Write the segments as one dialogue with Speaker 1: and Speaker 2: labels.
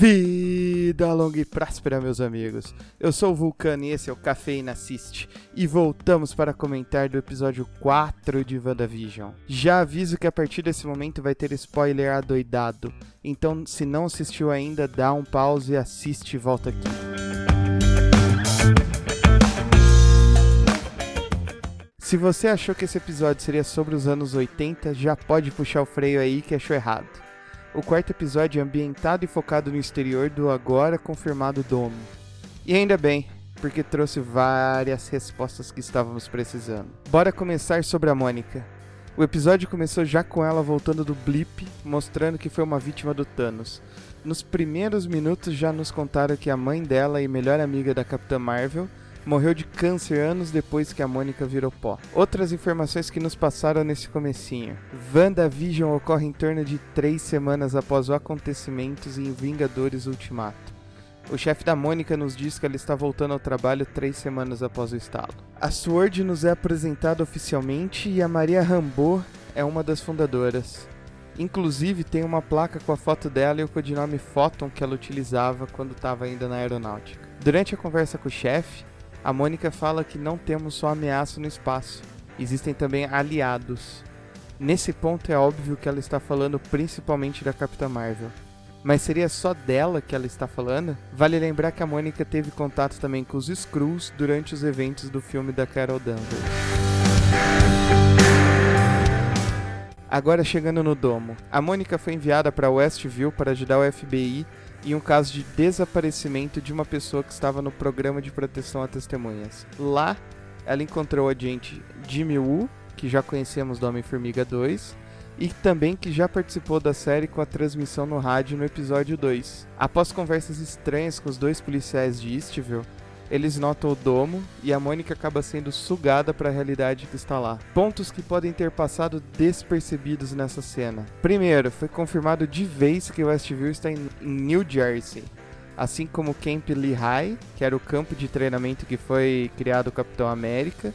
Speaker 1: Vida longa e próspera, meus amigos. Eu sou o Vulcano e esse é o Cafeína Assiste. E voltamos para comentar do episódio 4 de WandaVision. Já aviso que a partir desse momento vai ter spoiler adoidado. Então, se não assistiu ainda, dá um pause, assiste e volta aqui. Se você achou que esse episódio seria sobre os anos 80, já pode puxar o freio aí que achou errado. O quarto episódio é ambientado e focado no exterior do agora confirmado domo. E ainda bem, porque trouxe várias respostas que estávamos precisando. Bora começar sobre a Mônica. O episódio começou já com ela voltando do blip, mostrando que foi uma vítima do Thanos. Nos primeiros minutos já nos contaram que a mãe dela e melhor amiga da Capitã Marvel morreu de câncer anos depois que a Mônica virou pó. Outras informações que nos passaram nesse comecinho. WandaVision ocorre em torno de três semanas após os acontecimentos em Vingadores Ultimato. O chefe da Mônica nos diz que ela está voltando ao trabalho três semanas após o estalo. A Sword nos é apresentada oficialmente e a Maria Rambo é uma das fundadoras. Inclusive tem uma placa com a foto dela e o codinome Photon que ela utilizava quando estava ainda na aeronáutica. Durante a conversa com o chefe, a Mônica fala que não temos só ameaça no espaço, existem também aliados. Nesse ponto é óbvio que ela está falando principalmente da Capitã Marvel. Mas seria só dela que ela está falando? Vale lembrar que a Mônica teve contato também com os Skrulls durante os eventos do filme da Carol Danvers. Agora chegando no domo. A Mônica foi enviada para Westview para ajudar o FBI em um caso de desaparecimento de uma pessoa que estava no programa de proteção a testemunhas. Lá, ela encontrou o agente Jimmy Woo, que já conhecemos do Homem-Formiga 2, e também que já participou da série com a transmissão no rádio no episódio 2. Após conversas estranhas com os dois policiais de Eastville, eles notam o domo e a Mônica acaba sendo sugada para a realidade que está lá. Pontos que podem ter passado despercebidos nessa cena. Primeiro, foi confirmado de vez que Westview está em New Jersey, assim como Camp Lehigh, que era o campo de treinamento que foi criado o Capitão América,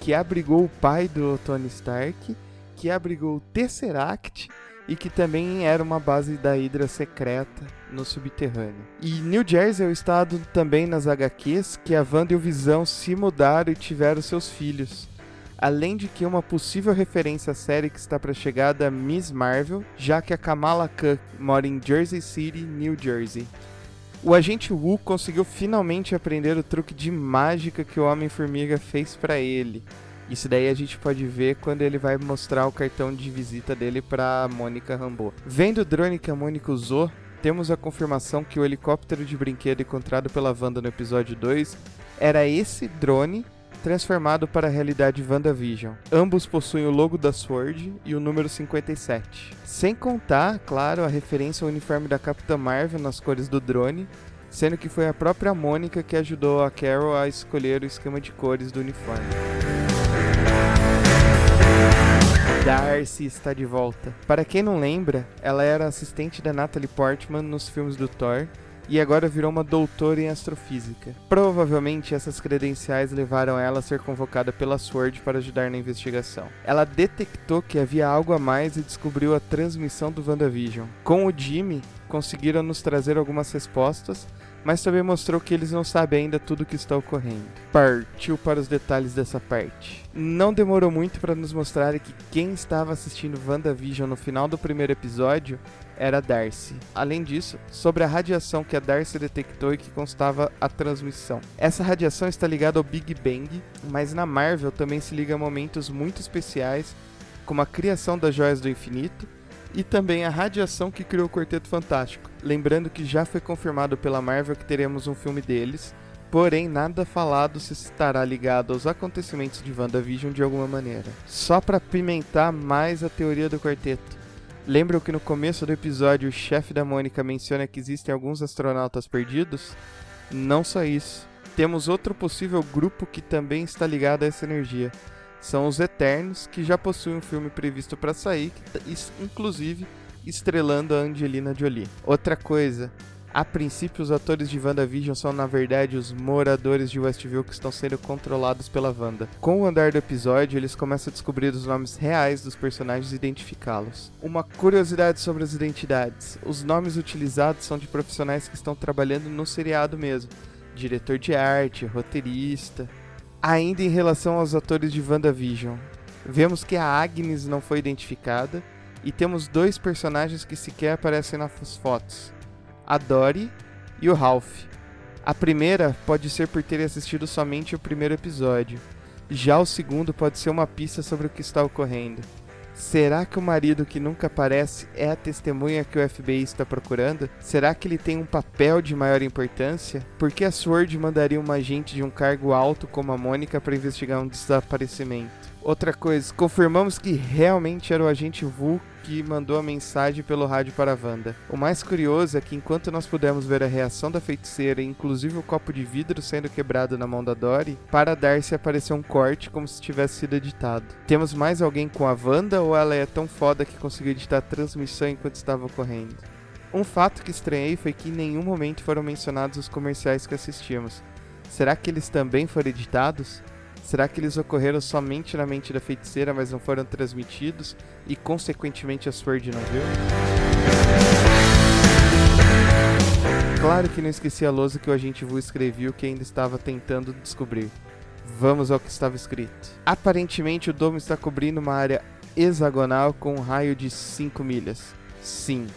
Speaker 1: que abrigou o pai do Tony Stark, que abrigou o Tesseract e que também era uma base da Hydra secreta no subterrâneo. E New Jersey é o estado também nas HQs que a Wanda e o Visão se mudaram e tiveram seus filhos. Além de que uma possível referência à série que está para chegar da Miss Marvel, já que a Kamala Khan mora em Jersey City, New Jersey. O agente Wu conseguiu finalmente aprender o truque de mágica que o Homem-Formiga fez para ele. Isso daí a gente pode ver quando ele vai mostrar o cartão de visita dele para Mônica Rambeau. Vendo o drone que a Mônica usou, temos a confirmação que o helicóptero de brinquedo encontrado pela Wanda no episódio 2 era esse drone transformado para a realidade WandaVision. Ambos possuem o logo da Sword e o número 57. Sem contar, claro, a referência ao uniforme da Capitã Marvel nas cores do drone, sendo que foi a própria Mônica que ajudou a Carol a escolher o esquema de cores do uniforme. Darcy está de volta. Para quem não lembra, ela era assistente da Natalie Portman nos filmes do Thor e agora virou uma doutora em astrofísica. Provavelmente essas credenciais levaram ela a ser convocada pela SWORD para ajudar na investigação. Ela detectou que havia algo a mais e descobriu a transmissão do WandaVision. Com o Jimmy, conseguiram nos trazer algumas respostas, mas também mostrou que eles não sabem ainda tudo o que está ocorrendo. Partiu para os detalhes dessa parte. Não demorou muito para nos mostrar que quem estava assistindo WandaVision no final do primeiro episódio era Darcy. Além disso, sobre a radiação que a Darcy detectou e que constava a transmissão. Essa radiação está ligada ao Big Bang, mas na Marvel também se liga a momentos muito especiais, como a criação das Joias do Infinito e também a radiação que criou o Quarteto Fantástico. Lembrando que já foi confirmado pela Marvel que teremos um filme deles, porém nada falado se estará ligado aos acontecimentos de WandaVision de alguma maneira. Só para pimentar mais a teoria do quarteto. Lembram que no começo do episódio o chefe da Mônica menciona que existem alguns astronautas perdidos? Não só isso. Temos outro possível grupo que também está ligado a essa energia são os Eternos, que já possuem um filme previsto para sair, inclusive estrelando a Angelina Jolie. Outra coisa, A princípio, os atores de WandaVision são, na verdade, os moradores de Westview que estão sendo controlados pela Wanda. Com o andar do episódio, eles começam a descobrir os nomes reais dos personagens e identificá-los. Uma curiosidade sobre as identidades: os nomes utilizados são de profissionais que estão trabalhando no seriado mesmo, diretor de arte, roteirista. Ainda em relação aos atores de WandaVision, vemos que a Agnes não foi identificada e temos dois personagens que sequer aparecem nas fotos a Dory e o Ralph. A primeira pode ser por ter assistido somente o primeiro episódio, já o segundo pode ser uma pista sobre o que está ocorrendo. Será que o marido que nunca aparece é a testemunha que o FBI está procurando? Será que ele tem um papel de maior importância? Por que a Sword mandaria uma agente de um cargo alto como a Mônica para investigar um desaparecimento? Outra coisa, confirmamos que realmente era o agente Vu que mandou a mensagem pelo rádio para a Wanda. O mais curioso é que enquanto nós pudemos ver a reação da feiticeira, inclusive o copo de vidro sendo quebrado na mão da Dory, para Darcy apareceu um corte como se tivesse sido editado. Temos mais alguém com a Wanda ou ela é tão foda que conseguiu editar a transmissão enquanto estava ocorrendo? Um fato que estranhei foi que em nenhum momento foram mencionados os comerciais que assistimos. Será que eles também foram editados? Será que eles ocorreram somente na mente da feiticeira, mas não foram transmitidos e consequentemente a Sword não viu? Claro que não esqueci a lousa que o agente Vu escreveu que ainda estava tentando descobrir. Vamos ao que estava escrito. Aparentemente o domo está cobrindo uma área hexagonal com um raio de 5 milhas. Sim,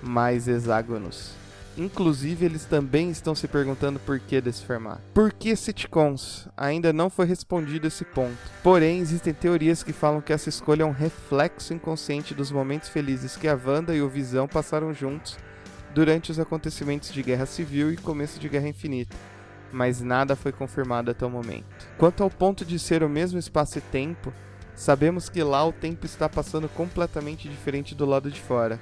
Speaker 1: mais hexágonos. Inclusive, eles também estão se perguntando por que desse formato. Por que sitcoms? Ainda não foi respondido esse ponto. Porém, existem teorias que falam que essa escolha é um reflexo inconsciente dos momentos felizes que a Wanda e o Visão passaram juntos durante os acontecimentos de Guerra Civil e começo de Guerra Infinita. Mas nada foi confirmado até o momento. Quanto ao ponto de ser o mesmo espaço e tempo, sabemos que lá o tempo está passando completamente diferente do lado de fora.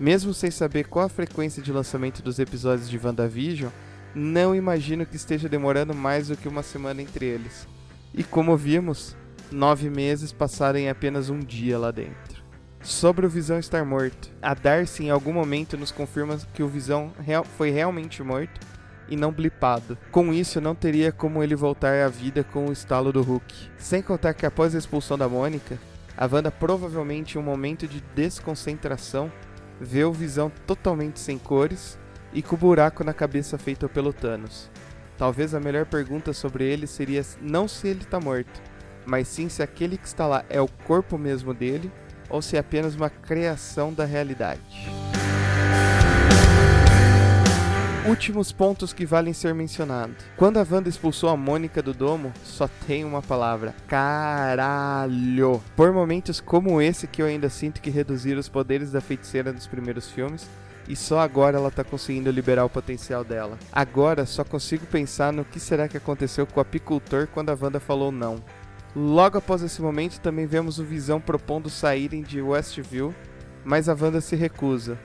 Speaker 1: Mesmo sem saber qual a frequência de lançamento dos episódios de WandaVision, não imagino que esteja demorando mais do que uma semana entre eles. E como vimos, nove meses passaram em apenas um dia lá dentro. Sobre o Visão estar morto, a Darcy em algum momento nos confirma que o Visão real foi realmente morto e não blipado. Com isso, não teria como ele voltar à vida com o estalo do Hulk. Sem contar que após a expulsão da Mônica, a Wanda provavelmente em um momento de desconcentração vê o Visão totalmente sem cores e com o buraco na cabeça feito pelo Thanos. Talvez a melhor pergunta sobre ele seria não se ele está morto, mas sim se aquele que está lá é o corpo mesmo dele ou se é apenas uma criação da realidade. Últimos pontos que valem ser mencionados. Quando a Wanda expulsou a Mônica do domo, só tem uma palavra: caralho. Por momentos como esse que eu ainda sinto que reduziram os poderes da feiticeira nos primeiros filmes, e só agora ela tá conseguindo liberar o potencial dela. Agora só consigo pensar no que será que aconteceu com o apicultor quando a Wanda falou não. Logo após esse momento também vemos o Visão propondo saírem de Westview, mas a Wanda se recusa.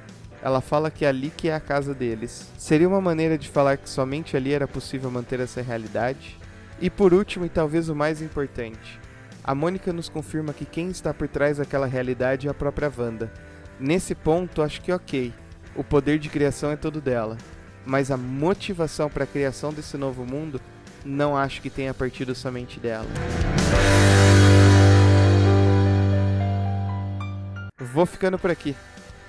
Speaker 1: Ela fala que ali que é a casa deles. Seria uma maneira de falar que somente ali era possível manter essa realidade? E por último, e talvez o mais importante, a Mônica nos confirma que quem está por trás daquela realidade é a própria Wanda. Nesse ponto, acho que ok, o poder de criação é todo dela, mas a motivação para a criação desse novo mundo não acho que tenha partido somente dela. Vou ficando por aqui.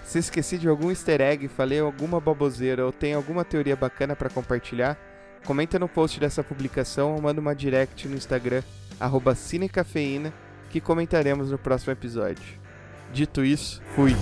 Speaker 1: Se esqueci de algum easter egg, falei alguma baboseira ou tem alguma teoria bacana para compartilhar, comenta no post dessa publicação ou manda uma direct no Instagram, cinecafeína, que comentaremos no próximo episódio. Dito isso, fui!